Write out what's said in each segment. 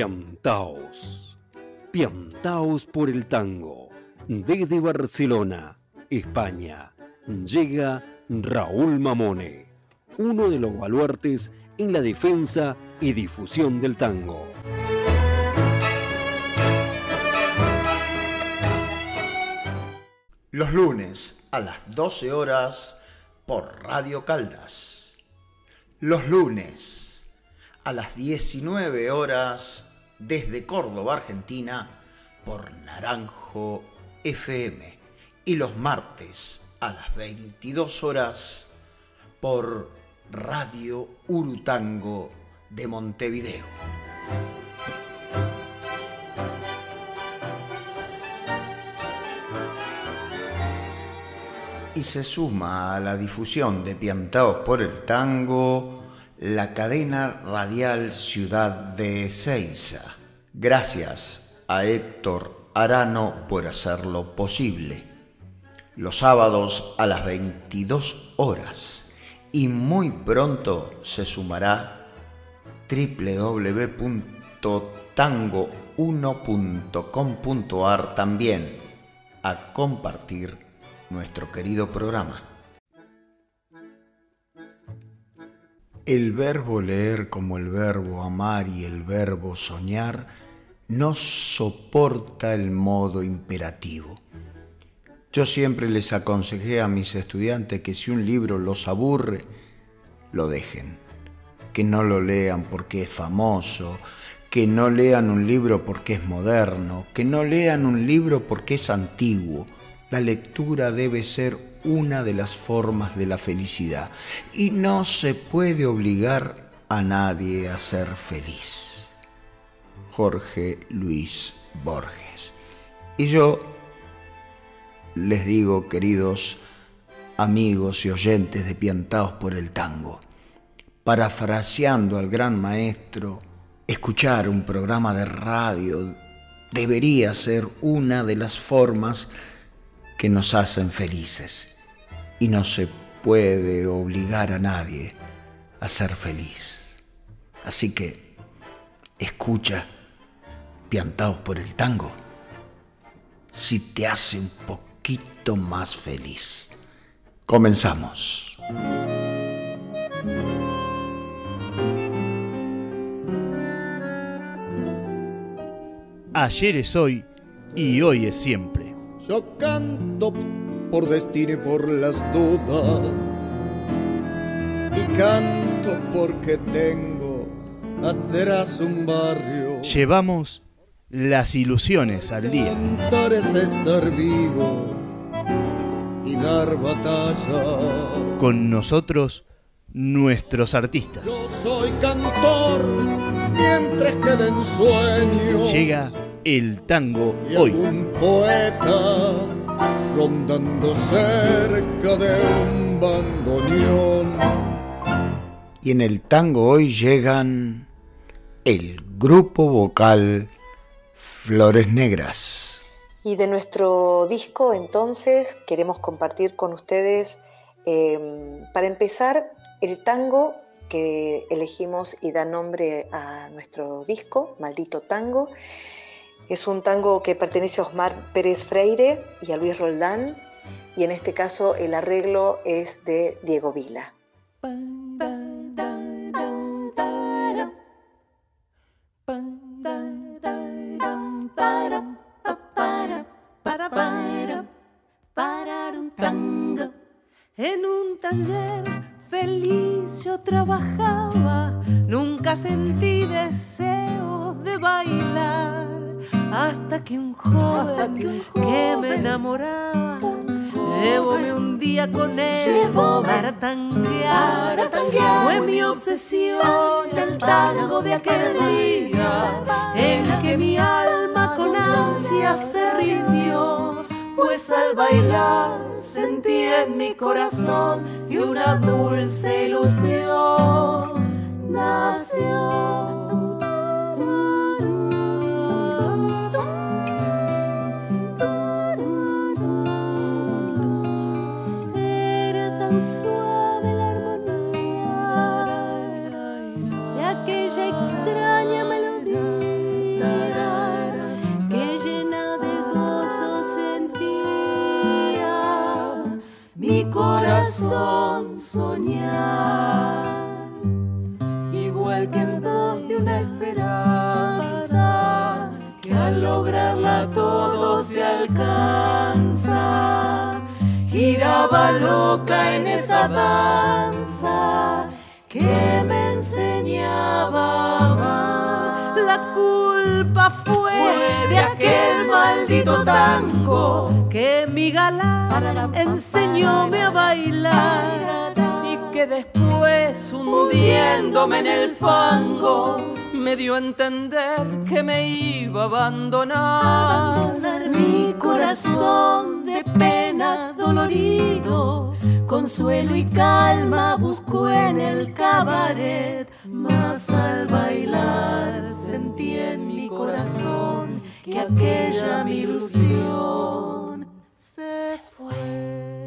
Piantaos. Piantaos por el tango. Desde Barcelona, España, llega Raúl Mamone, uno de los baluartes en la defensa y difusión del tango. Los lunes a las 12 horas por Radio Caldas. Los lunes a las 19 horas desde Córdoba, Argentina, por Naranjo FM. Y los martes a las 22 horas por Radio Urutango de Montevideo. Y se suma a la difusión de Piantaos por el Tango la cadena radial Ciudad de Ezeiza. Gracias a Héctor Arano por hacerlo posible. Los sábados a las 22 horas y muy pronto se sumará www.tango1.com.ar también a compartir nuestro querido programa. El verbo leer como el verbo amar y el verbo soñar no soporta el modo imperativo. Yo siempre les aconsejé a mis estudiantes que si un libro los aburre, lo dejen, que no lo lean porque es famoso, que no lean un libro porque es moderno, que no lean un libro porque es antiguo. La lectura debe ser una de las formas de la felicidad y no se puede obligar a nadie a ser feliz. Jorge Luis Borges. Y yo les digo, queridos amigos y oyentes de Piantaos por el Tango, parafraseando al gran maestro, escuchar un programa de radio debería ser una de las formas que nos hacen felices. Y no se puede obligar a nadie a ser feliz. Así que escucha piantados por el tango, si te hace un poquito más feliz. Comenzamos. Ayer es hoy y hoy es siempre. Yo canto por destino y por las dudas. Y canto porque tengo atrás un barrio. Llevamos las ilusiones al día. Cantar es estar vivo y dar batalla. Con nosotros, nuestros artistas. Yo soy cantor mientras queden sueños. Llega el tango y hoy. algún poeta rondando cerca de un bandoneón. Y en el tango hoy llegan el grupo vocal Flores Negras. Y de nuestro disco, entonces, queremos compartir con ustedes, eh, para empezar, el tango que elegimos y da nombre a nuestro disco, Maldito Tango. Es un tango que pertenece a Osmar Pérez Freire y a Luis Roldán, y en este caso el arreglo es de Diego Vila. Llevóme un día con él para tanguear. Fue mi obsesión el tango de aquel día, en que mi alma con ansia se rindió pues al bailar sentí en mi corazón que una dulce ilusión nació. Soñar, igual que en pos de una esperanza, que al lograrla todo se alcanza. Giraba loca en esa danza que me enseñaba. La fue de aquel maldito tango que mi galán enseñóme a bailar y que después hundiéndome en el fango me dio a entender que me iba a abandonar. Mi corazón de pena dolorido, consuelo y calma buscó en el cabaret, mas al bailar sentí en mi corazón que aquella mi ilusión se fue.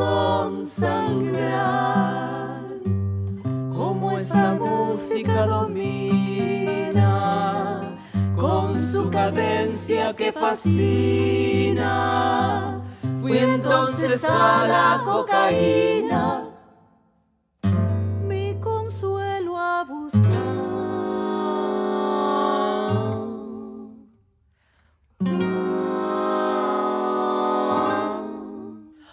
Corazón sangrar como esa música domina con su cadencia que fascina. Fui entonces a la cocaína,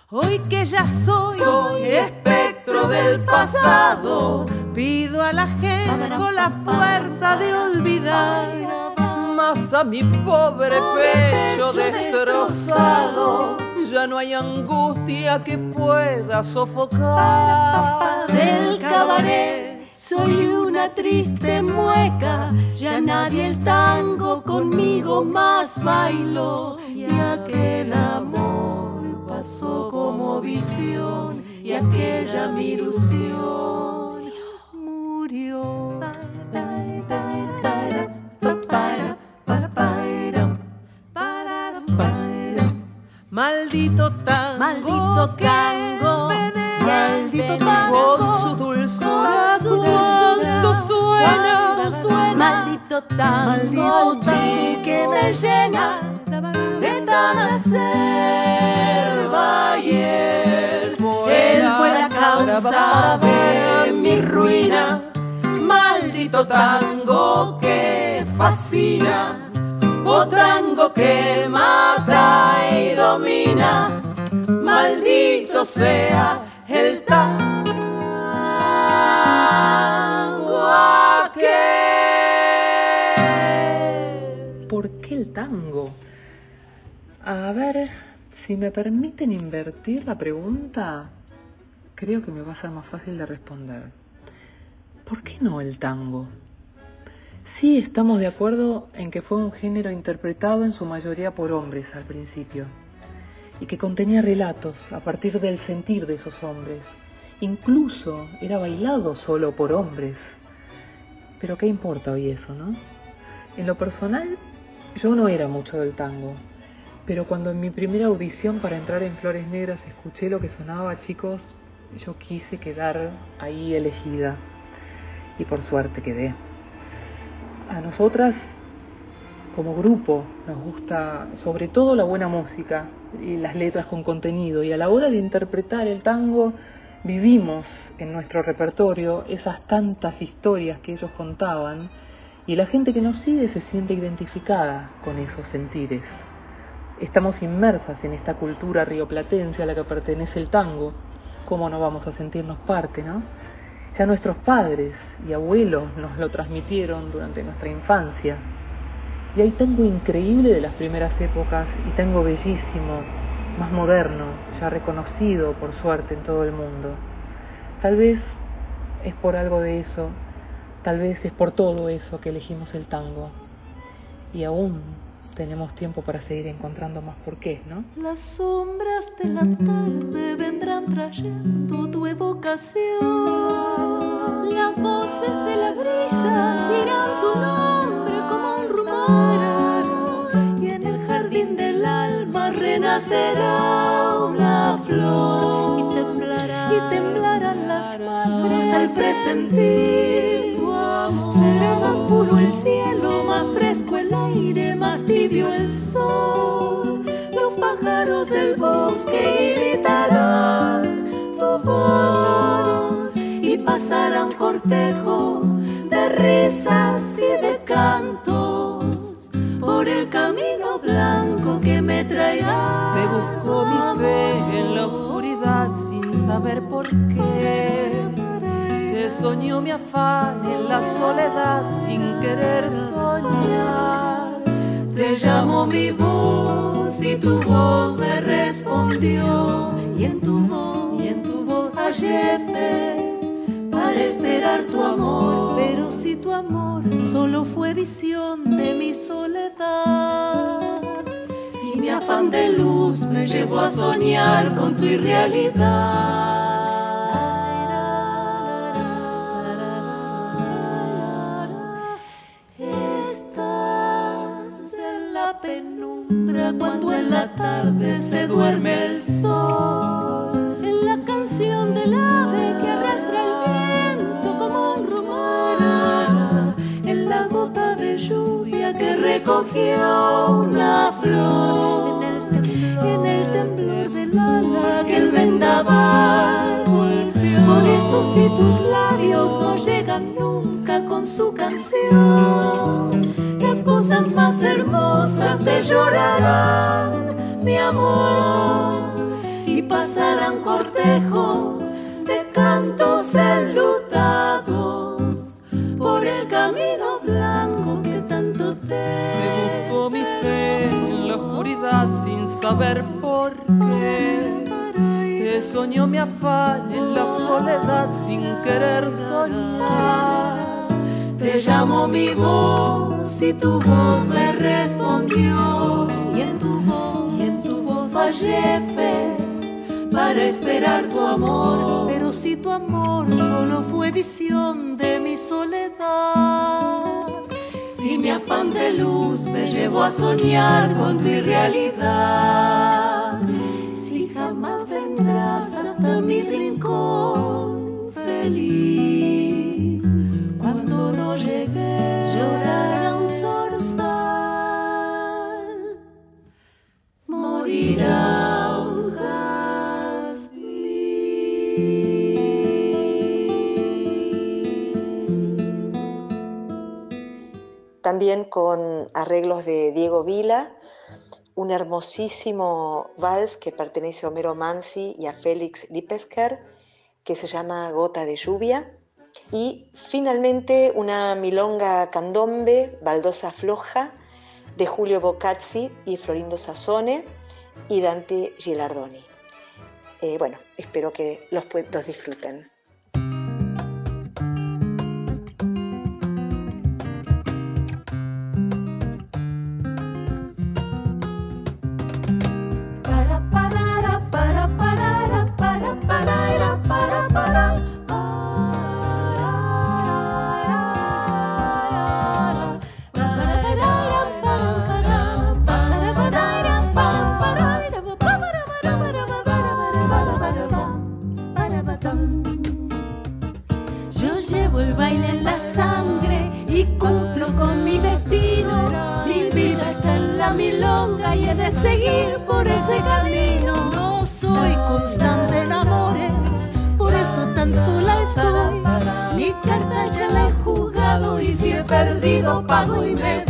Hoy que ya soy, espectro del pasado, pido a la gente con la fuerza de olvidar. Más a mi pobre pecho destrozado, ya no hay angustia que pueda sofocar. Del cabaret soy una triste mueca, ya nadie el tango conmigo más bailó. Y aquel amor pasó como visión, y aquella mi ilusión murió. Maldito tango, Maldito tango, maldito tango, con su dulzura cuando suena, Maldito tango, maldito tango que me llena de tan fue la causa de mi ruina, maldito tango que fascina, o tango que mata y domina, maldito sea el tango. ¿Por qué el tango? A ver, si me permiten invertir la pregunta, creo que me va a ser más fácil de responder. ¿Por qué no el tango? Sí estamos de acuerdo en que fue un género interpretado en su mayoría por hombres al principio y que contenía relatos a partir del sentir de esos hombres. Incluso era bailado solo por hombres. Pero ¿qué importa hoy eso, no? En lo personal, yo no era mucho del tango, pero cuando en mi primera audición para entrar en Flores Negras escuché lo que sonaba, chicos, yo quise quedar ahí elegida. Y por suerte quedé. A nosotras, como grupo, nos gusta sobre todo la buena música y las letras con contenido. Y a la hora de interpretar el tango, vivimos en nuestro repertorio esas tantas historias que ellos contaban y la gente que nos sigue se siente identificada con esos sentires. Estamos inmersas en esta cultura rioplatense a la que pertenece el tango. ¿Cómo no vamos a sentirnos parte, no? Ya nuestros padres y abuelos nos lo transmitieron durante nuestra infancia. Y hay tango increíble de las primeras épocas y tango bellísimo, más moderno, ya reconocido por suerte en todo el mundo. Tal vez es por algo de eso, tal vez es por todo eso que elegimos el tango. Y aún tenemos tiempo para seguir encontrando más porqués, ¿no? Las sombras de la tarde vendrán trayendo tu evocación. Las voces de la brisa dirán tu nombre como un rumor. Y en el jardín del alma renará nacerá una flor y temblará, y temblarán las manos al presentir más puro el cielo, más fresco el aire, más tibio el sol. Los pájaros del bosque imitarán tu voz y pasará un cortejo de risas y de cantos por el camino blanco que me traerá. Te busco mi fe en la oscuridad sin saber por qué. Soñó mi afán en la soledad sin querer soñar. Te llamó mi voz y tu voz me respondió. Y en tu voz hallé fe para esperar tu amor. Pero si tu amor solo fue visión de mi soledad. Si mi afán de luz me llevó a soñar con tu irrealidad. Cuando en la tarde se duerme el sol. En la canción del ave que arrastra el viento como un rumor. En la gota de lluvia que recogió una flor. En el temblor del ala que el vendaval golpeó. Por eso si tus labios no llegan nunca con su canción, cosas más hermosas te llorarán, mi amor, y pasarán cortejo de cantos enlutados por el camino blanco que tanto te Te busco mi fe en la oscuridad sin saber por qué. Te soñó mi afán en la soledad sin querer soñar. Te llamó mi voz y tu voz me respondió. Y en tu voz, y en tu voz hallé fe para esperar tu amor. Pero si tu amor solo fue visión de mi soledad. Si mi afán de luz me llevó a soñar con tu irrealidad. Si jamás vendrás hasta mi rincón feliz. También con arreglos de Diego Vila, un hermosísimo vals que pertenece a Homero Mansi y a Félix Lipesker, que se llama Gota de Lluvia. Y finalmente una milonga candombe, baldosa floja, de Julio Boccazzi y Florindo Sassone y Dante Gilardoni. Eh, bueno, espero que los, los disfruten. Seguir por ese camino. No soy constante en amores, por eso tan sola estoy. Mi carta ya la he jugado y si he perdido pago y me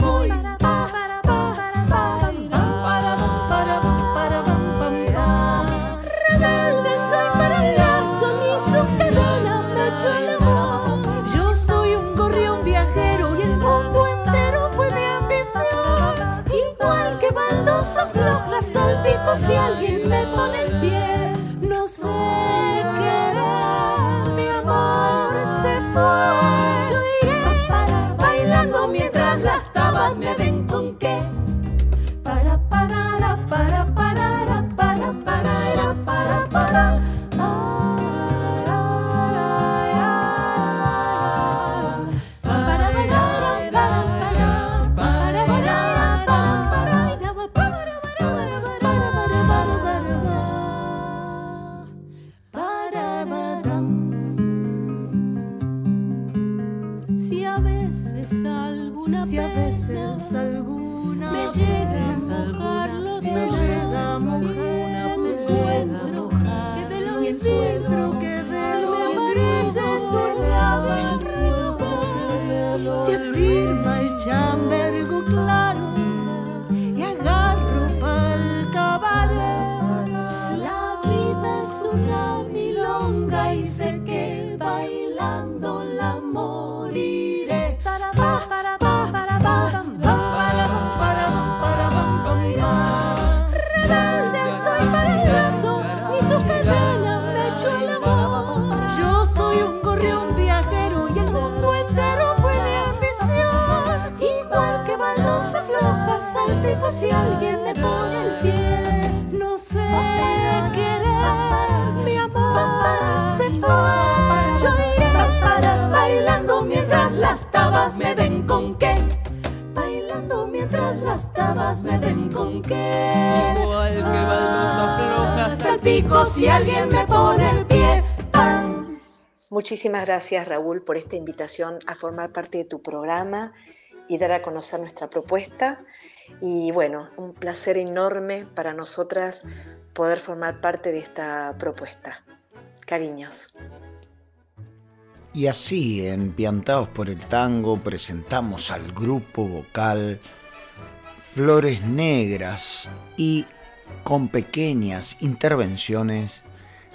si a veces alguna me a mojar los si alguien me pone el pie. No sé querer, mi amor se fue. Yo iré bailando mientras las tabas me den con qué. Bailando mientras las tabas me den con qué. Igual que baldosa floja, Salpico si alguien me pone el pie. ¡Pam! Muchísimas gracias Raúl por esta invitación a formar parte de tu programa y dar a conocer nuestra propuesta. Y bueno, un placer enorme para nosotras poder formar parte de esta propuesta. Cariños. Y así, en Piantados por el Tango, presentamos al grupo vocal Flores Negras y con pequeñas intervenciones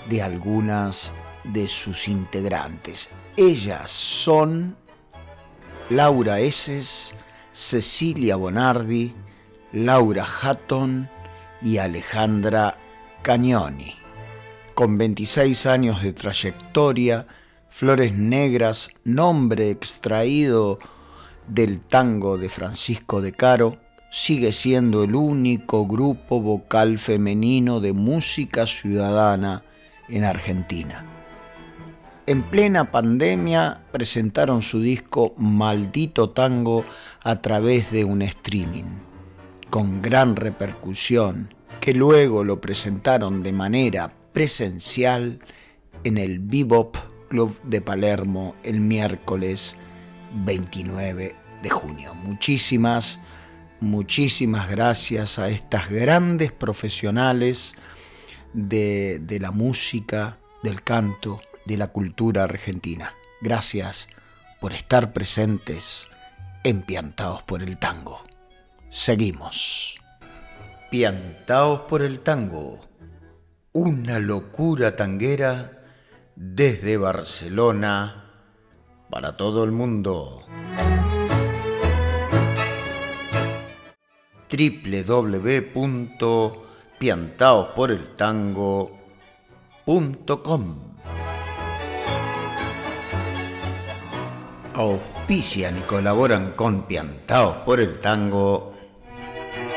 de algunas de sus integrantes. Ellas son Laura Eses, Cecilia Bonardi, Laura Hatton y Alejandra Cagnoni. Con 26 años de trayectoria, Flores Negras, nombre extraído del tango de Francisco de Caro, sigue siendo el único grupo vocal femenino de música ciudadana en Argentina. En plena pandemia presentaron su disco Maldito Tango a través de un streaming, con gran repercusión, que luego lo presentaron de manera presencial en el Bebop Club de Palermo el miércoles 29 de junio. Muchísimas, muchísimas gracias a estas grandes profesionales de, de la música, del canto, de la cultura argentina. Gracias por estar presentes en Piantaos por el Tango. Seguimos. Piantaos por el Tango. Una locura tanguera desde Barcelona para todo el mundo. www.piantaosporeltango.com Auspician y colaboran con Piantaos por el Tango.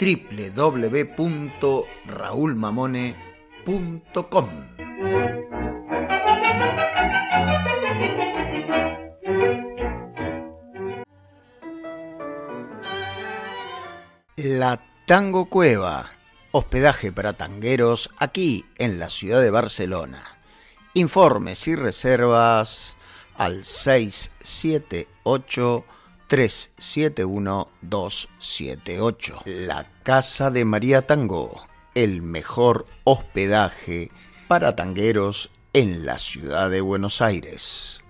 www.raulmamone.com La Tango Cueva, hospedaje para tangueros aquí en la ciudad de Barcelona. Informes y reservas al 678 371 278. La Casa de María Tango, el mejor hospedaje para tangueros en la ciudad de Buenos Aires.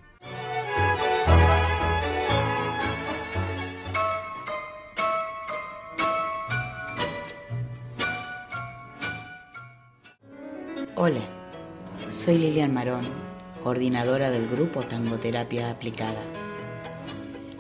Hola, soy Lilian Marón, coordinadora del grupo Tangoterapia Aplicada.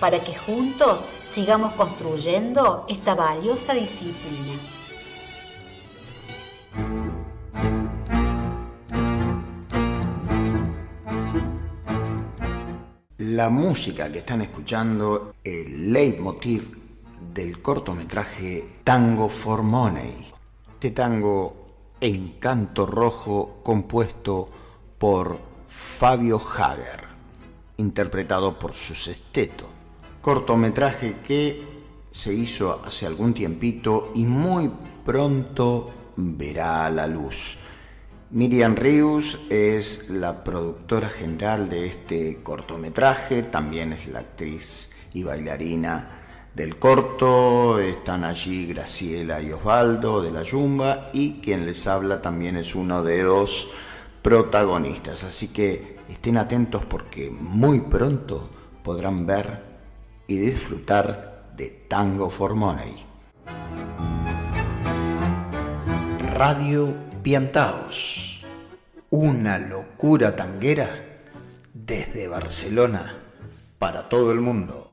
para que juntos sigamos construyendo esta valiosa disciplina. La música que están escuchando, el leitmotiv del cortometraje Tango for Money. Este tango en canto rojo compuesto por Fabio Hager, interpretado por su sexteto. Cortometraje que se hizo hace algún tiempito y muy pronto verá la luz. Miriam Rius es la productora general de este cortometraje, también es la actriz y bailarina del corto, están allí Graciela y Osvaldo de la Yumba y quien les habla también es uno de los protagonistas. Así que estén atentos porque muy pronto podrán ver y disfrutar de Tango for Money. Radio Piantaos, una locura tanguera desde Barcelona para todo el mundo.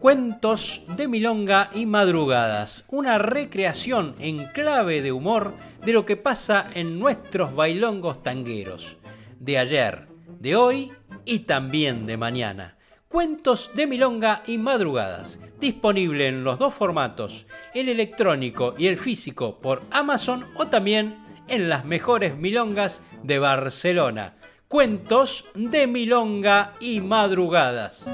Cuentos de Milonga y Madrugadas, una recreación en clave de humor de lo que pasa en nuestros bailongos tangueros, de ayer, de hoy y también de mañana. Cuentos de Milonga y Madrugadas, disponible en los dos formatos, el electrónico y el físico por Amazon o también en las mejores milongas de Barcelona. Cuentos de Milonga y Madrugadas.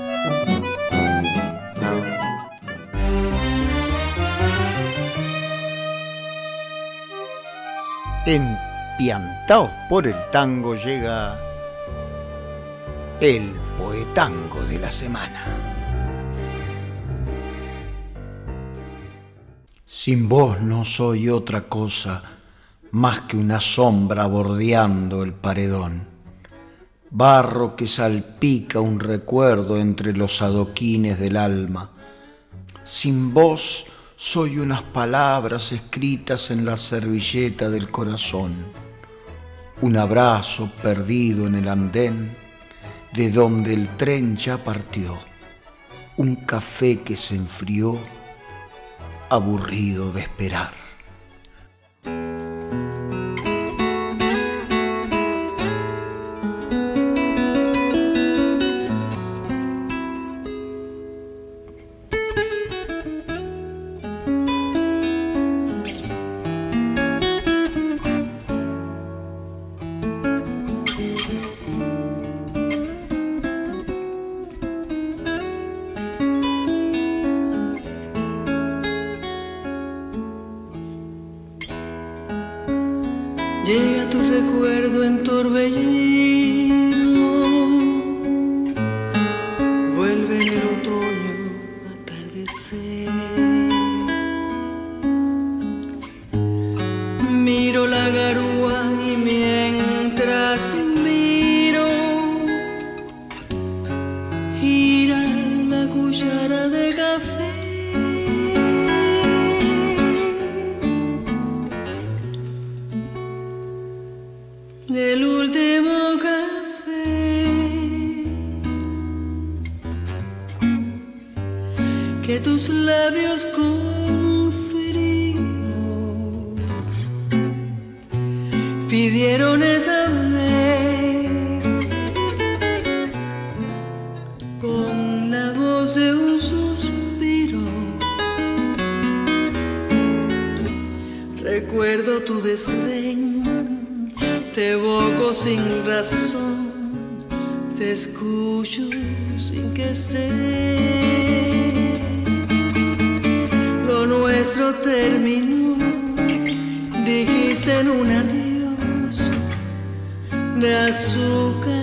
Empiantaos por el tango llega el poetango de la semana. Sin vos no soy otra cosa más que una sombra bordeando el paredón, barro que salpica un recuerdo entre los adoquines del alma. Sin vos soy unas palabras escritas en la servilleta del corazón, un abrazo perdido en el andén de donde el tren ya partió, un café que se enfrió, aburrido de esperar. Terminó, dijiste en un adiós de azúcar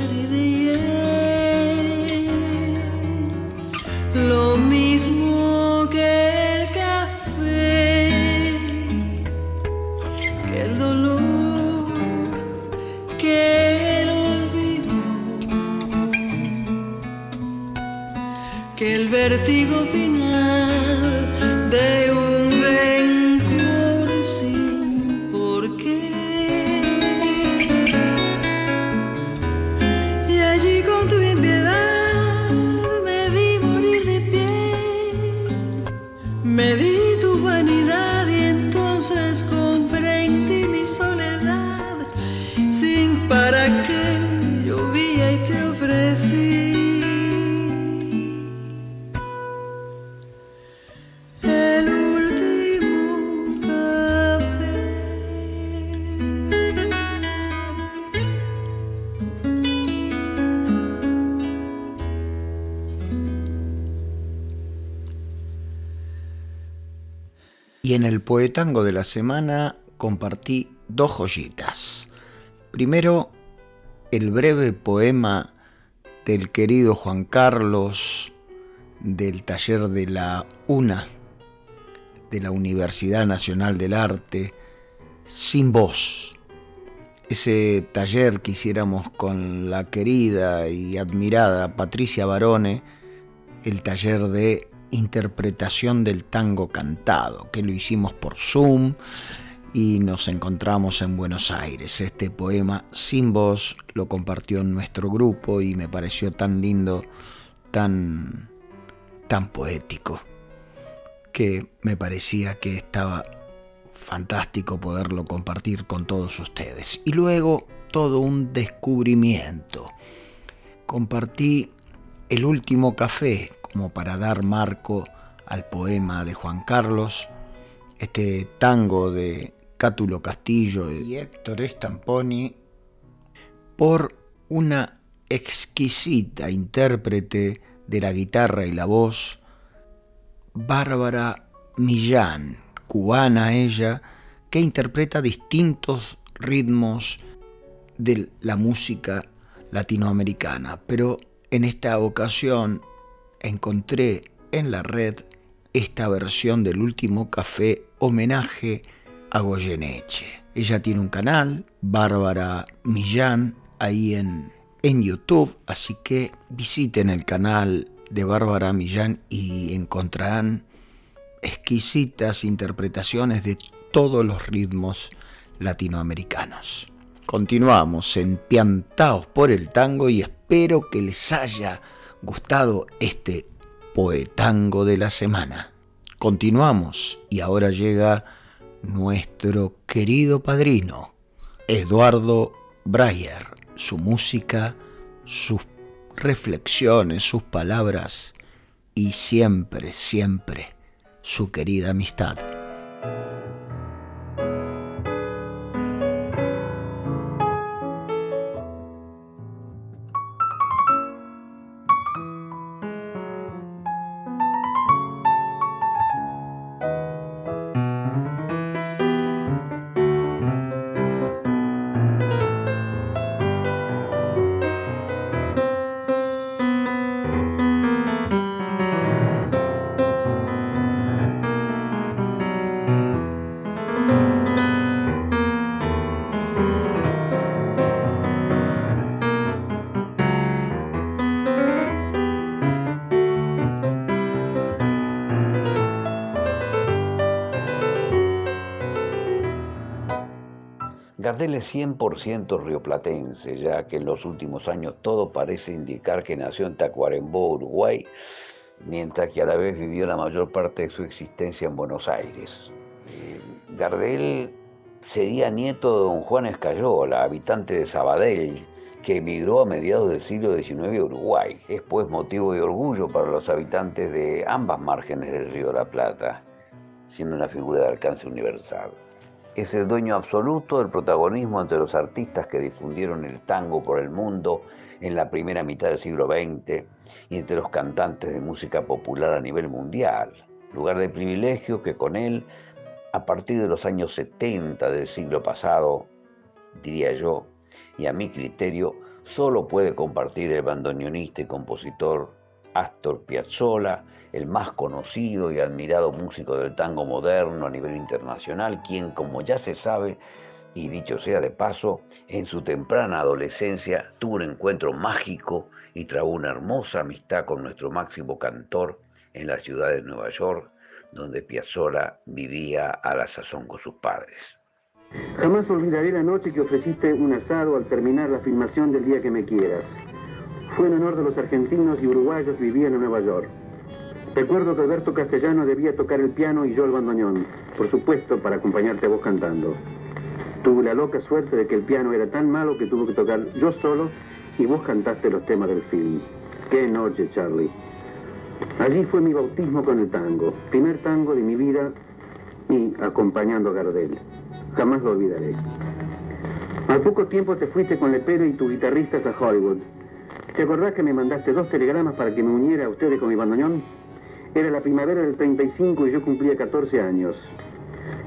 de la semana compartí dos joyitas. Primero, el breve poema del querido Juan Carlos del taller de la UNA, de la Universidad Nacional del Arte, Sin Voz. Ese taller que hiciéramos con la querida y admirada Patricia Barone, el taller de interpretación del tango cantado, que lo hicimos por Zoom y nos encontramos en Buenos Aires. Este poema sin voz lo compartió en nuestro grupo y me pareció tan lindo, tan tan poético, que me parecía que estaba fantástico poderlo compartir con todos ustedes. Y luego todo un descubrimiento. Compartí el último café como para dar marco al poema de Juan Carlos, este tango de Cátulo Castillo y Héctor Stamponi, por una exquisita intérprete de la guitarra y la voz, Bárbara Millán, cubana ella, que interpreta distintos ritmos de la música latinoamericana. Pero en esta ocasión encontré en la red esta versión del último café homenaje a Goyeneche. Ella tiene un canal, Bárbara Millán, ahí en, en YouTube, así que visiten el canal de Bárbara Millán y encontrarán exquisitas interpretaciones de todos los ritmos latinoamericanos. Continuamos empiantados por el tango y espero que les haya gustado este poetango de la semana. Continuamos y ahora llega nuestro querido padrino, Eduardo Breyer, su música, sus reflexiones, sus palabras y siempre, siempre su querida amistad. Gardel es 100% rioplatense, ya que en los últimos años todo parece indicar que nació en Tacuarembó, Uruguay, mientras que a la vez vivió la mayor parte de su existencia en Buenos Aires. Eh, Gardel sería nieto de don Juan Escayola, habitante de Sabadell, que emigró a mediados del siglo XIX a Uruguay. Es pues motivo de orgullo para los habitantes de ambas márgenes del río de la Plata, siendo una figura de alcance universal es el dueño absoluto del protagonismo entre los artistas que difundieron el tango por el mundo en la primera mitad del siglo XX y entre los cantantes de música popular a nivel mundial. Lugar de privilegio que con él, a partir de los años 70 del siglo pasado, diría yo, y a mi criterio, solo puede compartir el bandoneonista y compositor Astor Piazzolla, el más conocido y admirado músico del tango moderno a nivel internacional, quien, como ya se sabe, y dicho sea de paso, en su temprana adolescencia tuvo un encuentro mágico y trabó una hermosa amistad con nuestro máximo cantor en la ciudad de Nueva York, donde Piazzolla vivía a la sazón con sus padres. Jamás olvidaré la noche que ofreciste un asado al terminar la filmación del día que me quieras. Fue en honor de los argentinos y uruguayos vivían en Nueva York. Recuerdo que Alberto Castellano debía tocar el piano y yo el bandoneón, por supuesto para acompañarte a vos cantando. Tuve la loca suerte de que el piano era tan malo que tuve que tocar yo solo y vos cantaste los temas del film. ¡Qué noche, Charlie! Allí fue mi bautismo con el tango, primer tango de mi vida y acompañando a Gardel. Jamás lo olvidaré. Al poco tiempo te fuiste con Lepero y tus guitarristas a Hollywood. ¿Te acordás que me mandaste dos telegramas para que me uniera a ustedes con mi bandoneón? Era la primavera del 35 y yo cumplía 14 años.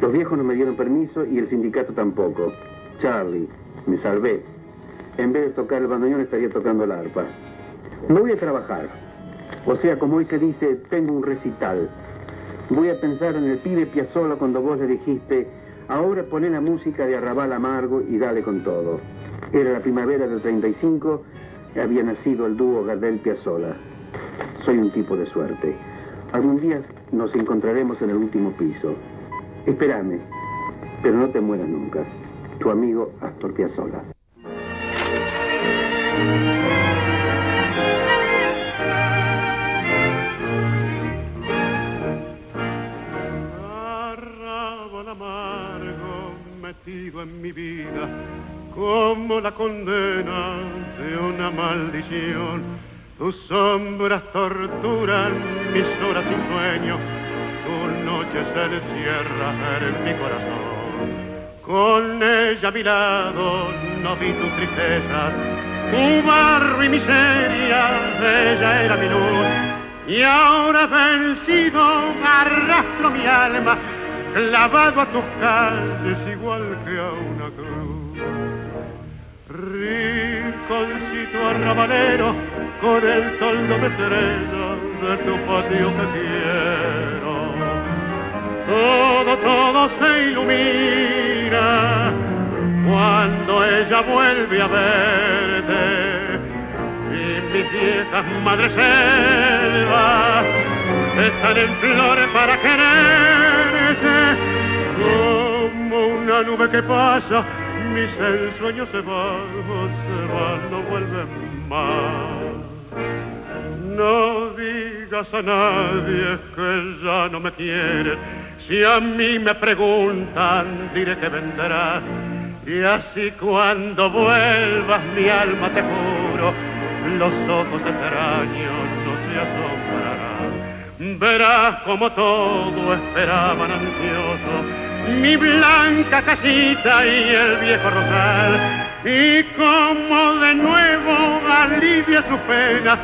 Los viejos no me dieron permiso y el sindicato tampoco. Charlie, me salvé. En vez de tocar el bandoneón estaría tocando la arpa. No voy a trabajar. O sea, como hoy se dice, tengo un recital. Voy a pensar en el pibe Piazzolla cuando vos le dijiste, ahora poné la música de Arrabal Amargo y dale con todo. Era la primavera del 35, había nacido el dúo Gardel Piazzolla. Soy un tipo de suerte. Algún día nos encontraremos en el último piso. Espérame, pero no te mueras nunca. Tu amigo Astor Piazzolla. Amargo metido en mi vida como la condena de una maldición. Tus sombras torturan mis horas sin sueño, tu noche se encierra en mi corazón. Con ella a mi lado no vi tu tristeza, tu barro y miseria, ella era mi luz. Y ahora vencido arrastro mi alma, clavado a tus calles igual que a una cruz. Rinconcito arrabalero, con el toldo de estrella de tu patio que quiero. Todo, todo se ilumina cuando ella vuelve a verte. Y mis viejas madres selvas están en flores para quererte. Como una nube que pasa, mis ensueños se van, se van, no vuelven más. No digas a nadie que ya no me quieres. Si a mí me preguntan, diré que vendrás. Y así cuando vuelvas mi alma te juro, los ojos extraños no se asombrarán. Verás como todo esperaban ansioso, mi blanca casita y el viejo rosal. Y como de nuevo alivia su pena,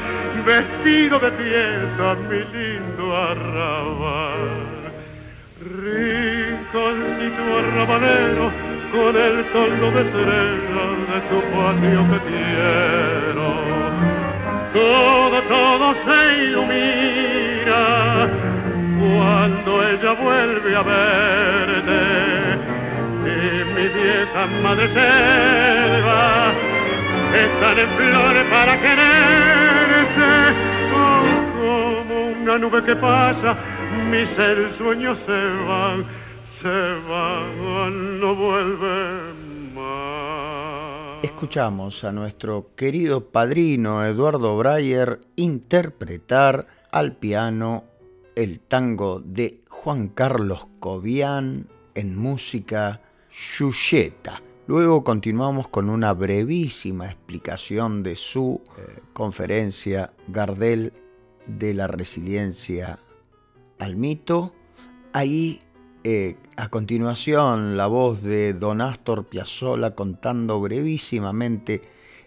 vestido de fiesta, mi lindo arrabal. Rinconcito arrabalero, con el toldo de estrella de tu patio que quiero. Todo, todo se ilumina cuando ella vuelve a verte. Y mi vieja madre selva están en flores para quererte. Oh, como una nube que pasa, mis sueños se van, se van, no vuelven. Escuchamos a nuestro querido padrino Eduardo Breyer interpretar al piano el tango de Juan Carlos Cobian en música Yuyeta. Luego continuamos con una brevísima explicación de su eh, conferencia Gardel de la resiliencia al mito. Ahí, eh, a continuación, la voz de Don Astor Piazzolla contando brevísimamente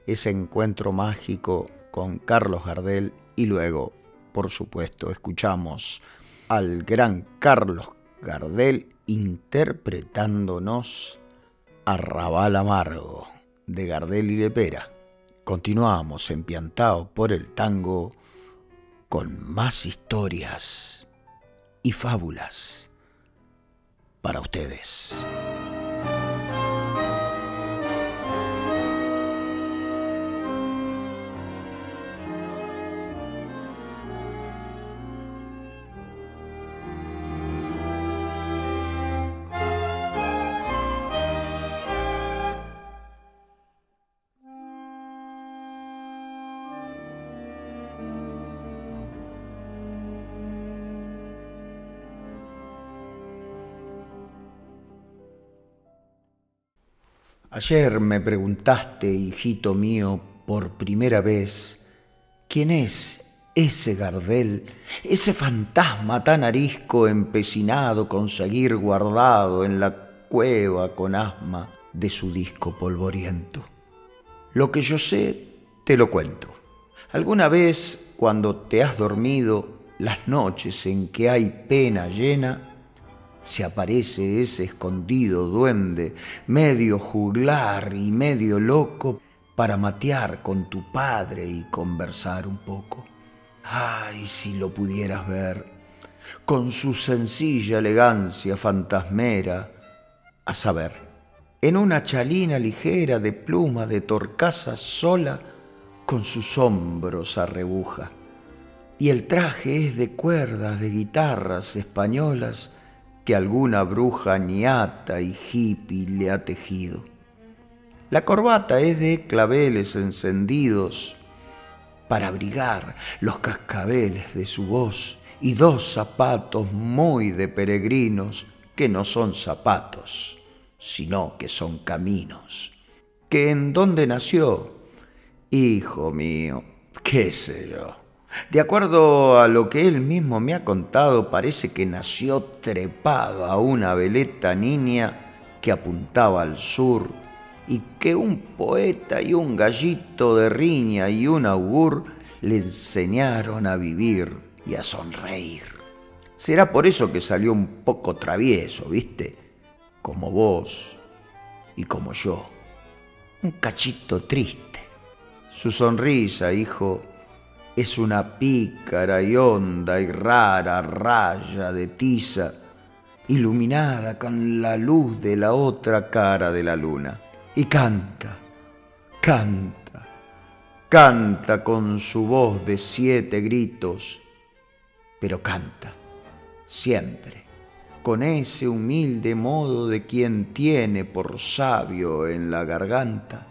ese encuentro mágico con Carlos Gardel y luego, por supuesto, escuchamos al gran Carlos Gardel interpretándonos Arrabal Amargo de Gardel y de Pera. Continuamos empiantados por el tango con más historias y fábulas para ustedes. Ayer me preguntaste, hijito mío, por primera vez, ¿quién es ese Gardel, ese fantasma tan arisco empecinado con seguir guardado en la cueva con asma de su disco polvoriento? Lo que yo sé, te lo cuento. Alguna vez, cuando te has dormido, las noches en que hay pena llena, se aparece ese escondido duende, medio juglar y medio loco, para matear con tu padre y conversar un poco. Ay, si lo pudieras ver, con su sencilla elegancia fantasmera, a saber, en una chalina ligera de pluma de torcaza sola, con sus hombros arrebuja. Y el traje es de cuerdas de guitarras españolas que alguna bruja niata y hippie le ha tejido. La corbata es de claveles encendidos para abrigar los cascabeles de su voz y dos zapatos muy de peregrinos que no son zapatos, sino que son caminos. ¿Que en dónde nació? Hijo mío, qué sé yo. De acuerdo a lo que él mismo me ha contado, parece que nació trepado a una veleta niña que apuntaba al sur y que un poeta y un gallito de riña y un augur le enseñaron a vivir y a sonreír. Será por eso que salió un poco travieso, ¿viste? Como vos y como yo. Un cachito triste. Su sonrisa, hijo, es una pícara y honda y rara raya de tiza, iluminada con la luz de la otra cara de la luna. Y canta, canta, canta con su voz de siete gritos, pero canta, siempre, con ese humilde modo de quien tiene por sabio en la garganta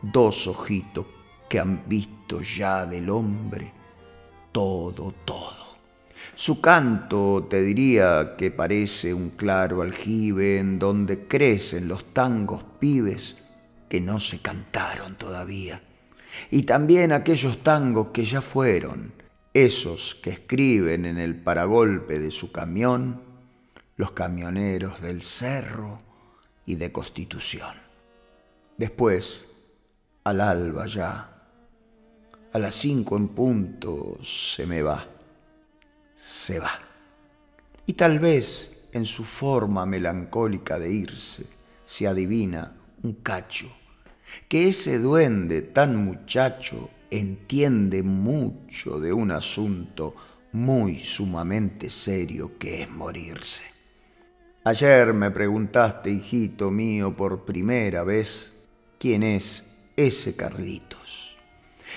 dos ojitos que han visto ya del hombre todo, todo. Su canto te diría que parece un claro aljibe en donde crecen los tangos pibes que no se cantaron todavía. Y también aquellos tangos que ya fueron, esos que escriben en el paragolpe de su camión los camioneros del cerro y de Constitución. Después, al alba ya, a las cinco en punto, se me va, se va. Y tal vez en su forma melancólica de irse se adivina un cacho, que ese duende tan muchacho entiende mucho de un asunto muy sumamente serio que es morirse. Ayer me preguntaste, hijito mío, por primera vez, quién es ese Carlitos.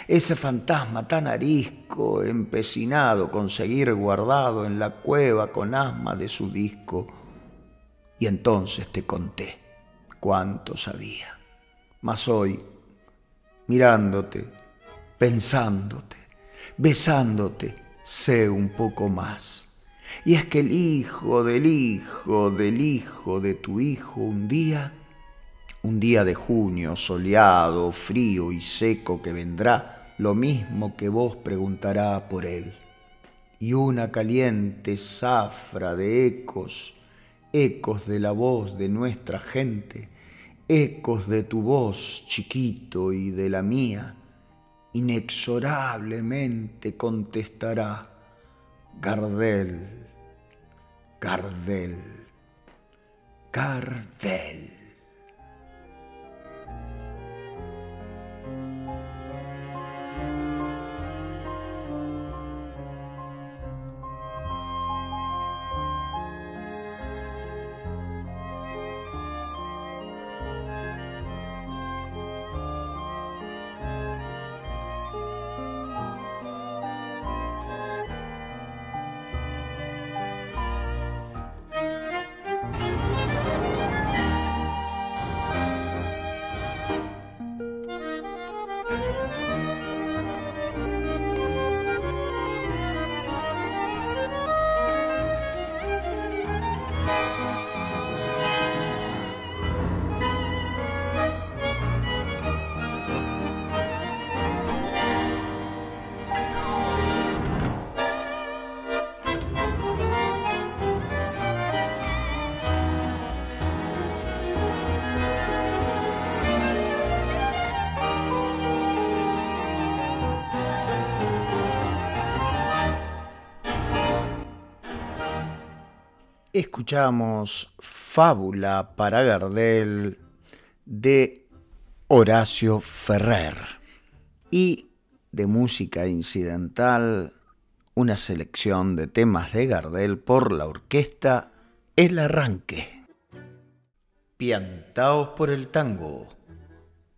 Ese fantasma tan arisco, empecinado con seguir guardado en la cueva con asma de su disco. Y entonces te conté cuánto sabía. Mas hoy, mirándote, pensándote, besándote, sé un poco más. Y es que el hijo del hijo del hijo de tu hijo un día, un día de junio soleado, frío y seco que vendrá, lo mismo que vos preguntará por él. Y una caliente zafra de ecos, ecos de la voz de nuestra gente, ecos de tu voz, chiquito, y de la mía, inexorablemente contestará, Gardel, Gardel, Gardel. Escuchamos Fábula para Gardel de Horacio Ferrer y de música incidental una selección de temas de Gardel por la orquesta El Arranque. Piantaos por el tango,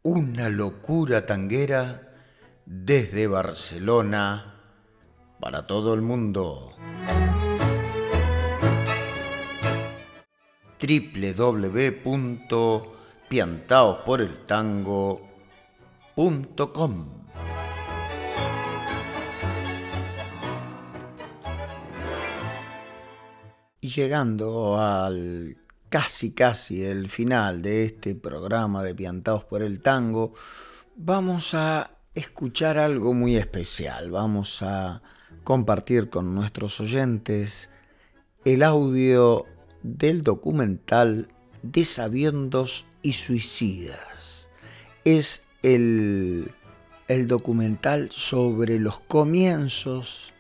una locura tanguera desde Barcelona para todo el mundo. www.piantaosporeltango.com Y llegando al casi casi el final de este programa de Piantados por el Tango, vamos a escuchar algo muy especial. Vamos a compartir con nuestros oyentes el audio del documental Desabiendos y Suicidas. Es el, el documental sobre los comienzos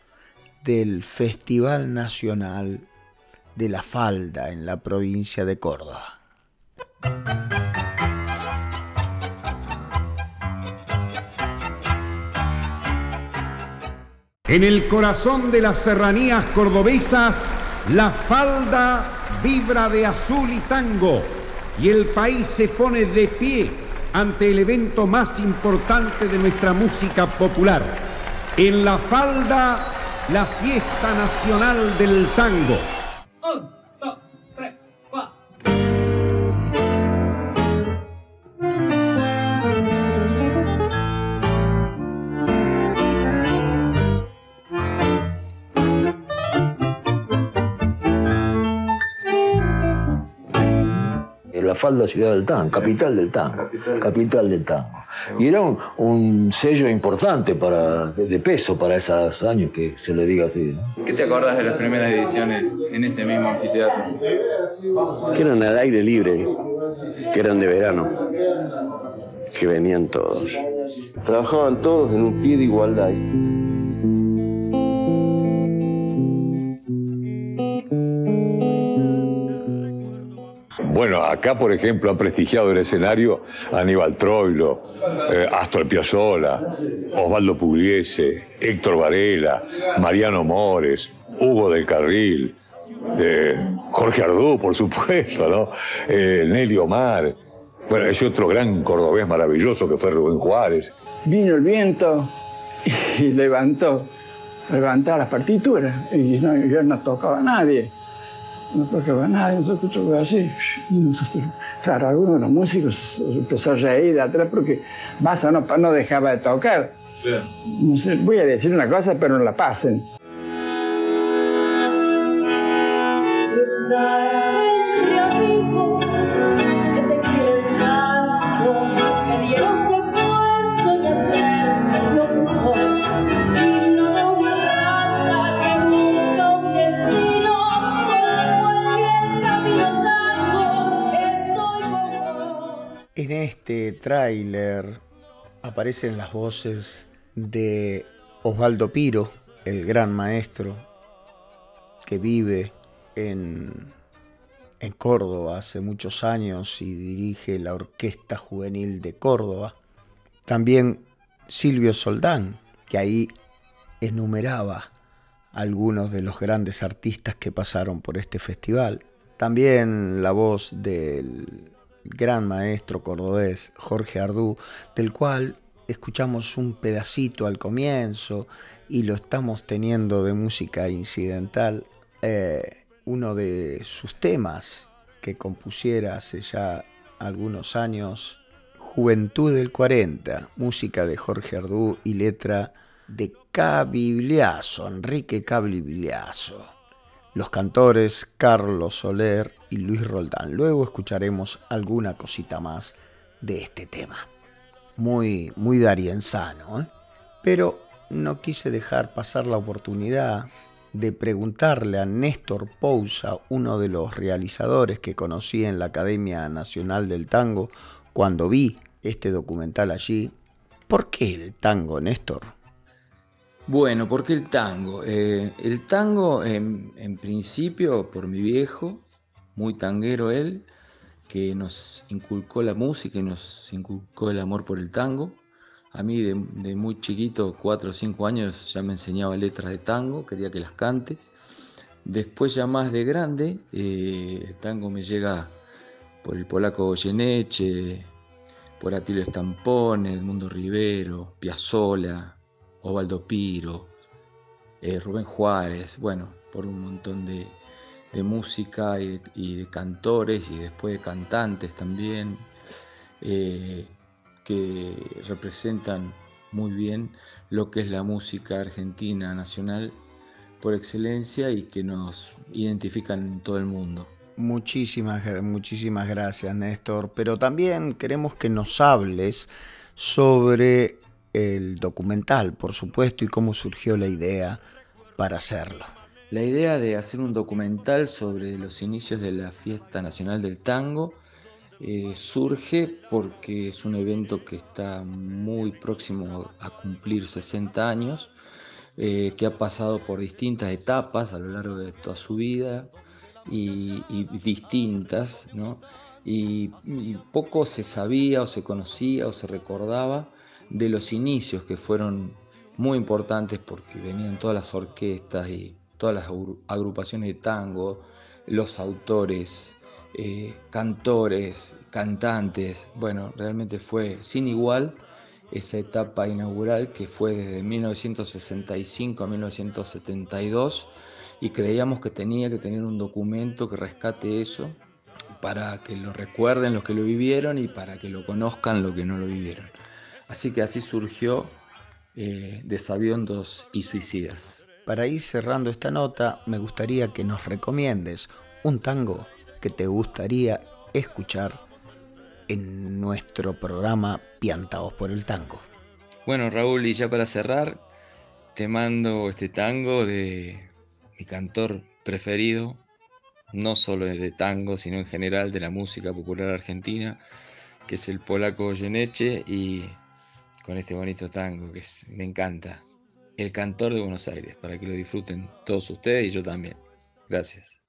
del Festival Nacional de la Falda en la provincia de Córdoba. En el corazón de las serranías cordobesas, la falda vibra de azul y tango y el país se pone de pie ante el evento más importante de nuestra música popular. En la falda, la fiesta nacional del tango. La falda ciudad del tango, capital del tango, capital, del tango. Y era un, un, sello importante para, de peso para esos años que se le diga así. ¿Qué te acordás de las primeras ediciones en este mismo anfiteatro? Que eran al aire libre, que eran de verano, que venían todos. Trabajaban todos en un pie de igualdad. Bueno, acá, por ejemplo, han prestigiado el escenario Aníbal Troilo, eh, Astor Piazzolla, Osvaldo Pugliese, Héctor Varela, Mariano Mores, Hugo del Carril, eh, Jorge Ardú, por supuesto, ¿no? Eh, Nelly Omar. Bueno, hay otro gran cordobés maravilloso que fue Rubén Juárez. Vino el viento y levantó, levantó las partituras y yo no tocaba a nadie no tocaba nada, nosotros tocaba así. Nosotros, claro, algunos de los músicos empezó a reír de atrás porque Basso no, no dejaba de tocar. No sé, voy a decir una cosa, pero no la pasen. Este tráiler aparecen las voces de Osvaldo Piro, el gran maestro que vive en, en Córdoba hace muchos años y dirige la Orquesta Juvenil de Córdoba. También Silvio Soldán, que ahí enumeraba algunos de los grandes artistas que pasaron por este festival. También la voz del gran maestro cordobés Jorge Ardú, del cual escuchamos un pedacito al comienzo y lo estamos teniendo de música incidental, eh, uno de sus temas que compusiera hace ya algunos años, Juventud del 40, música de Jorge Ardú y letra de Cabibliazo, Enrique Cabibliazo los cantores Carlos Soler y Luis Roldán. Luego escucharemos alguna cosita más de este tema. Muy, muy darienzano, ¿eh? pero no quise dejar pasar la oportunidad de preguntarle a Néstor Pousa, uno de los realizadores que conocí en la Academia Nacional del Tango, cuando vi este documental allí, ¿por qué el tango, Néstor? Bueno, ¿por qué el tango? Eh, el tango, en, principio, por mi viejo, muy tanguero él, que nos inculcó la música y nos inculcó el amor por el tango. A mí de, muy chiquito, cuatro o cinco años, ya me enseñaba letras de tango, quería que las cante. Después ya más de grande, eh, el tango me llega por el polaco Goyeneche, por Atilio Estampone, Edmundo Rivero, Piazzola, Ovaldo Piro, eh, Rubén Juárez, bueno, por un montón de, música y de, cantores y después de cantantes también, eh, que representan muy bien lo que es la música argentina nacional por excelencia y que nos identifican en todo el mundo. Muchísimas, muchísimas gracias, Néstor. Pero también queremos que nos hables sobre el documental, por supuesto, y cómo surgió la idea para hacerlo. La idea de hacer un documental sobre los inicios de la Fiesta Nacional del Tango eh, surge porque es un evento que está muy próximo a cumplir 60 años, eh, que ha pasado por distintas etapas a lo largo de toda su vida y, distintas, ¿no? Y, y poco se sabía o se conocía o se recordaba de los inicios que fueron muy importantes porque venían todas las orquestas y todas las agru- agrupaciones de tango, los autores, eh, cantores, cantantes. Bueno, realmente fue sin igual esa etapa inaugural que fue desde 1965 a 1972 y creíamos que tenía que tener un documento que rescate eso para que lo recuerden los que lo vivieron y para que lo conozcan los que no lo vivieron. Así que así surgió eh, Desaviondos y Suicidas. Para ir cerrando esta nota, me gustaría que nos recomiendes un tango que te gustaría escuchar en nuestro programa Piantaos por el Tango. Bueno, Raúl, y ya para cerrar, te mando este tango de mi cantor preferido, no solo de tango, sino en general de la música popular argentina, que es el polaco Goyeneche, y con este bonito tango que me encanta, El Cantor de Buenos Aires, para que lo disfruten todos ustedes y yo también. Gracias.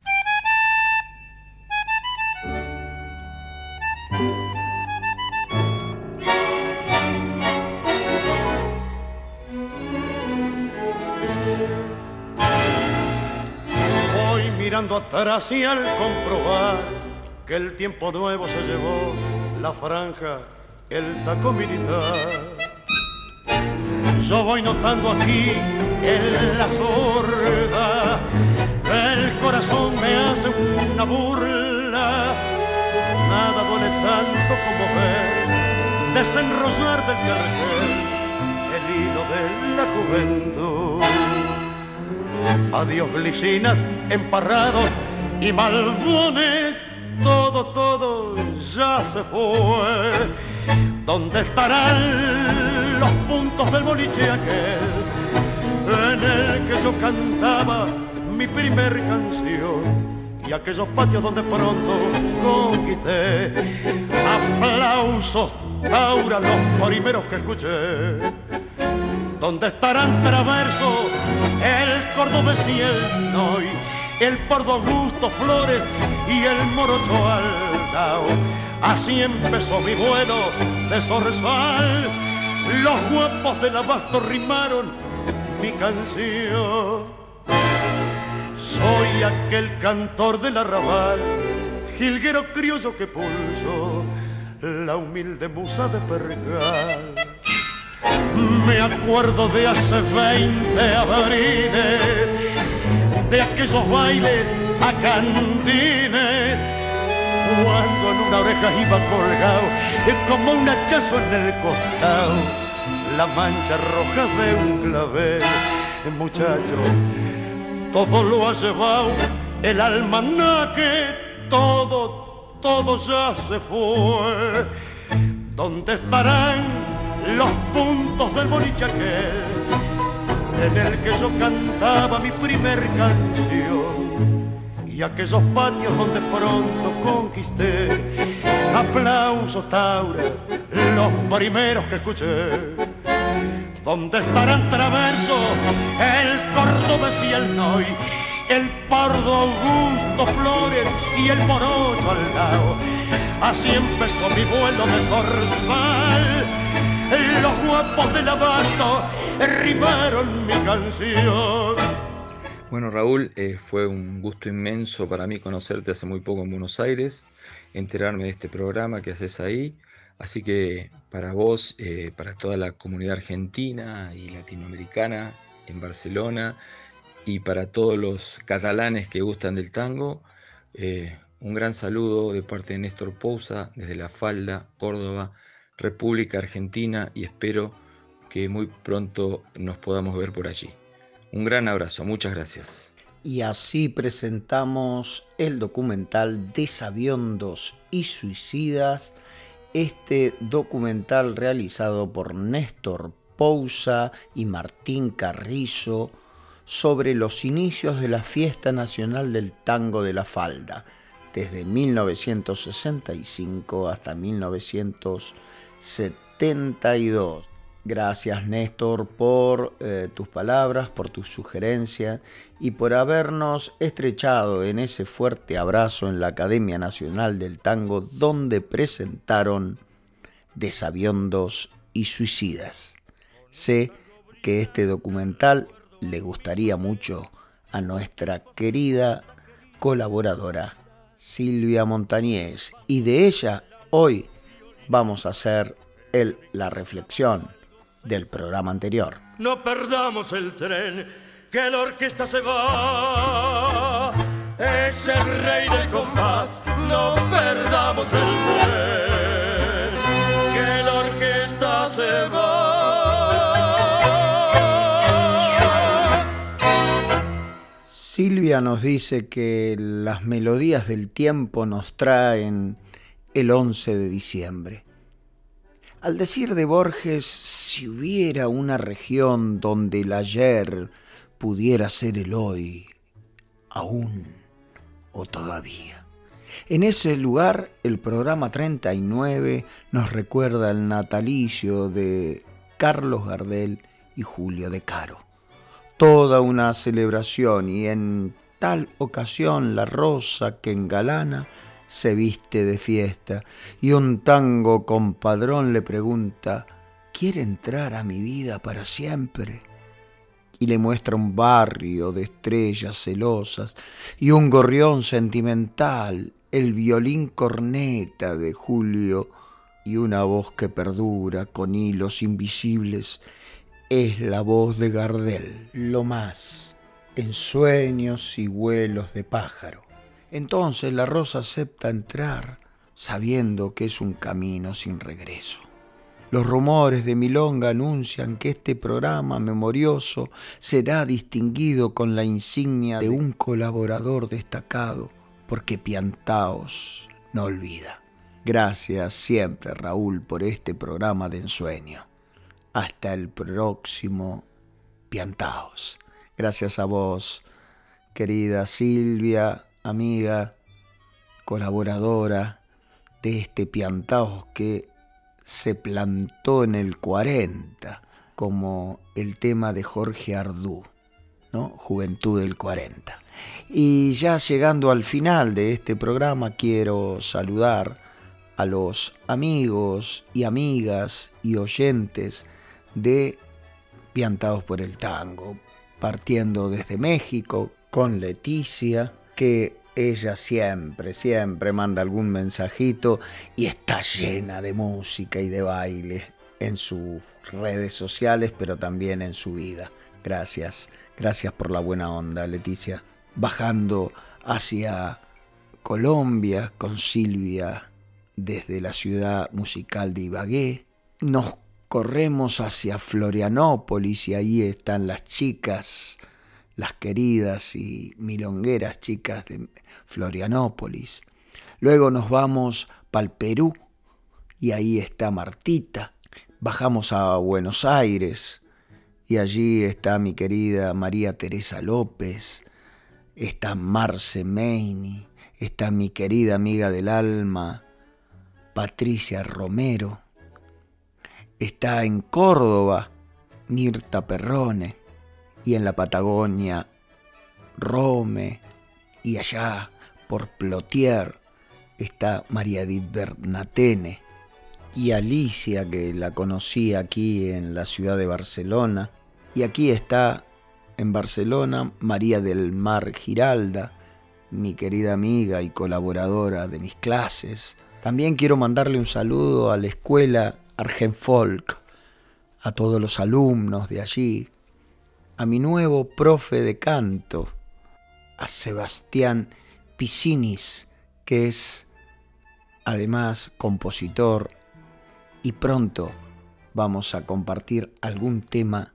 Voy mirando atrás y al comprobar que el tiempo nuevo se llevó la franja, el taco militar. Yo voy notando aquí en la sorda el corazón me hace una burla. Nada duele tanto como ver desenrollar del cartel el hilo de la juventud. Adiós glicinas, emparrados y malvones, todo, todo ya se fue. ¿Dónde estarán los puntos del boliche aquel en el que yo cantaba mi primer canción? Y aquellos patios donde pronto conquisté aplausos, Taura, los primeros que escuché donde estarán traverso el cordobés y el noy, el pardo Augusto Flores y el morocho Aldao. Así empezó mi vuelo de Zorzal, los guapos del abasto rimaron mi canción. Soy aquel cantor del arrabal, jilguero criollo que pulso la humilde musa de Pergal. Me acuerdo de hace 20 abriles, de aquellos bailes a cantines, cuando en una oreja iba colgado, eh, como un hachazo en el costado, la mancha roja de un clavel. Eh, Muchacho, todo lo ha llevado el almanaque, todo, todo ya se fue. ¿Dónde estarán los puntos del boliche aquel en el que yo cantaba mi primer canción? Y aquellos patios donde pronto conquisté aplausos tauras, los primeros que escuché. ¿Dónde estarán traverso hoy, el pardo Augusto Flores y el morocho al lado. Así empezó mi vuelo de zorzal. Los guapos del abasto rimaron mi canción. Bueno, Raúl, eh, fue un gusto inmenso para mí conocerte hace muy poco en Buenos Aires, enterarme de este programa que haces ahí. Así que para vos, eh, para toda la comunidad argentina y latinoamericana en Barcelona y para todos los catalanes que gustan del tango, eh, un gran saludo de parte de Néstor Pousa desde La Falda, Córdoba, República Argentina y espero que muy pronto nos podamos ver por allí. Un gran abrazo, muchas gracias. Y así presentamos el documental Desaviondos y Suicidas, este documental realizado por Néstor Pousa y Martín Carrizo sobre los inicios de la Fiesta Nacional del Tango de la Falda, desde 1965 hasta 1972. Gracias Néstor por eh, tus palabras, por tus sugerencias y por habernos estrechado en ese fuerte abrazo en la Academia Nacional del Tango donde presentaron Desaviondos y Suicidas. Sé que este documental le gustaría mucho a nuestra querida colaboradora Silvia Montañez y de ella hoy vamos a hacer el, la reflexión del programa anterior. No perdamos el tren, que la orquesta se va. Es el rey del compás, no perdamos el tren, que la orquesta se va. Silvia nos dice que las melodías del tiempo nos traen el 11 de diciembre. Al decir de Borges, si hubiera una región donde el ayer pudiera ser el hoy, aún o todavía. En ese lugar, el programa 39 nos recuerda el natalicio de Carlos Gardel y Julio de Caro. Toda una celebración y en tal ocasión la rosa que engalana se viste de fiesta y un tango compadrón le pregunta, ¿quiere entrar a mi vida para siempre? Y le muestra un barrio de estrellas celosas y un gorrión sentimental, el violín corneta de Julio y una voz que perdura con hilos invisibles. Es la voz de Gardel, lo más, en sueños y vuelos de pájaro. Entonces la rosa acepta entrar, sabiendo que es un camino sin regreso. Los rumores de Milonga anuncian que este programa memorioso será distinguido con la insignia de un colaborador destacado, porque Piantaos no olvida. Gracias siempre, Raúl, por este programa de ensueño. Hasta el próximo Piantaos. Gracias a vos, querida Silvia, amiga, colaboradora de este Piantaos que se plantó en el 40 como el tema de Jorge Ardú, ¿no? Juventud del 40. Y ya llegando al final de este programa quiero saludar a los amigos y amigas y oyentes de Piantados por el Tango, partiendo desde México con Leticia, que ella siempre, siempre manda algún mensajito y está llena de música y de baile en sus redes sociales, pero también en su vida. Gracias, gracias por la buena onda, Leticia. Bajando hacia Colombia con Silvia desde la ciudad musical de Ibagué, nos corremos hacia Florianópolis y ahí están las chicas las queridas y milongueras chicas de Florianópolis. Luego nos vamos para el Perú y ahí está Martita. Bajamos a Buenos Aires y allí está mi querida María Teresa López, está Marce Meini, está mi querida amiga del alma Patricia Romero, está en Córdoba Mirta Perrone, y en la Patagonia Rome y allá por Plotier está María di Bernatene y Alicia que la conocí aquí en la ciudad de Barcelona y aquí está en Barcelona María del Mar Giralda, mi querida amiga y colaboradora de mis clases. También quiero mandarle un saludo a la escuela Argenfolk, a todos los alumnos de allí, a mi nuevo profe de canto, a Sebastián Piscinis, que es además compositor, y pronto vamos a compartir algún tema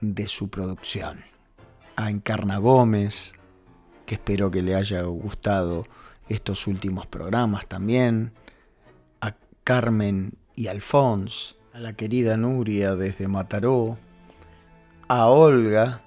de su producción. A Encarna Gómez, que espero que le haya gustado estos últimos programas también. A Carmen y Alfons, a la querida Nuria desde Mataró. A Olga,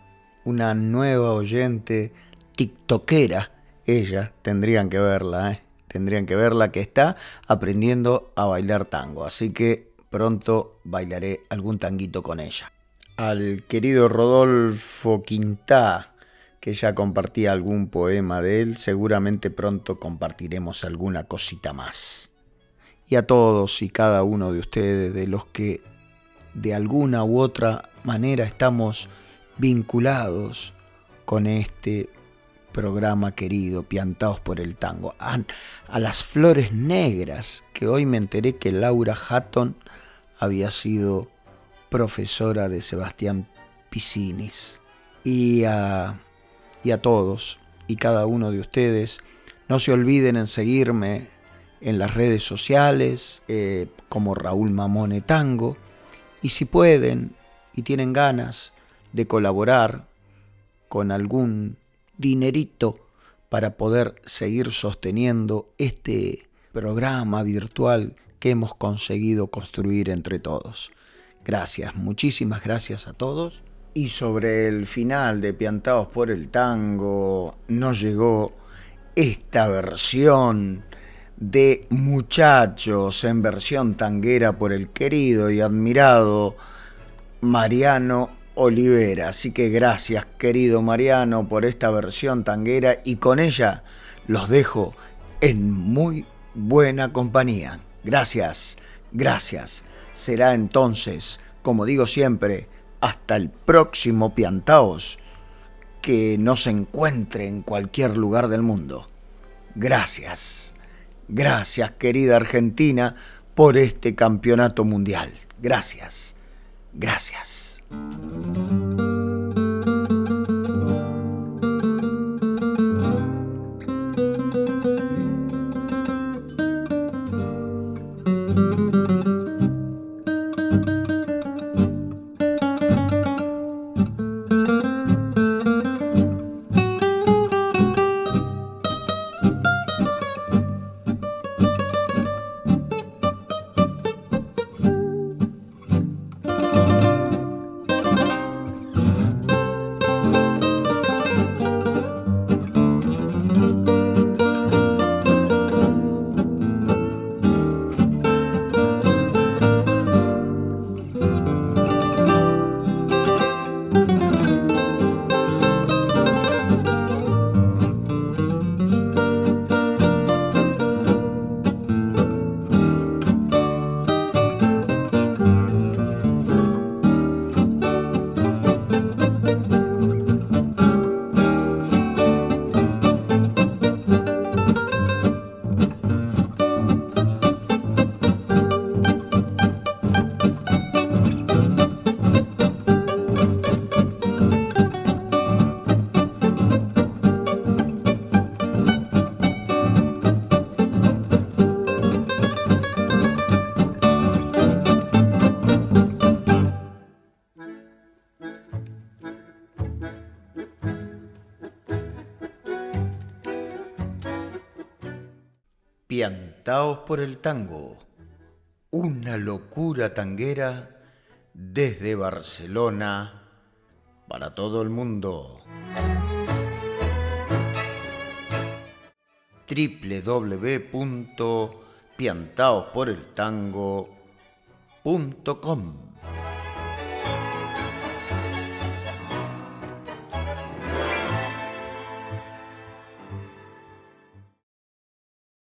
una nueva oyente tiktokera. Ella, tendrían que verla, ¿eh? tendrían que verla que está aprendiendo a bailar tango. Así que pronto bailaré algún tanguito con ella al querido Rodolfo Quintá, que ya compartía algún poema de él, seguramente pronto compartiremos alguna cosita más. Y a todos y cada uno de ustedes, de los que de alguna u otra manera estamos vinculados con este programa querido, Piantados por el Tango, a, las flores negras, que hoy me enteré que Laura Hatton había sido profesora de Sebastián Piscinis. Y a, y a todos y cada uno de ustedes, no se olviden en seguirme en las redes sociales eh, como Raúl Mamone Tango. Y si pueden y tienen ganas de colaborar con algún dinerito para poder seguir sosteniendo este programa virtual que hemos conseguido construir entre todos. Gracias, muchísimas gracias a todos. Y sobre el final de Piantados por el Tango nos llegó esta versión de Muchachos en versión tanguera por el querido y admirado Mariano Olivera. Así que gracias querido Mariano por esta versión tanguera y con ella los dejo en muy buena compañía. Gracias, gracias será entonces, como digo siempre, hasta el próximo Piantaos, que nos encuentre en cualquier lugar del mundo. Gracias, gracias querida Argentina por este campeonato mundial. Gracias, gracias. Piantaos por el tango, una locura tanguera desde Barcelona para todo el mundo. www.piantaosporeltango.com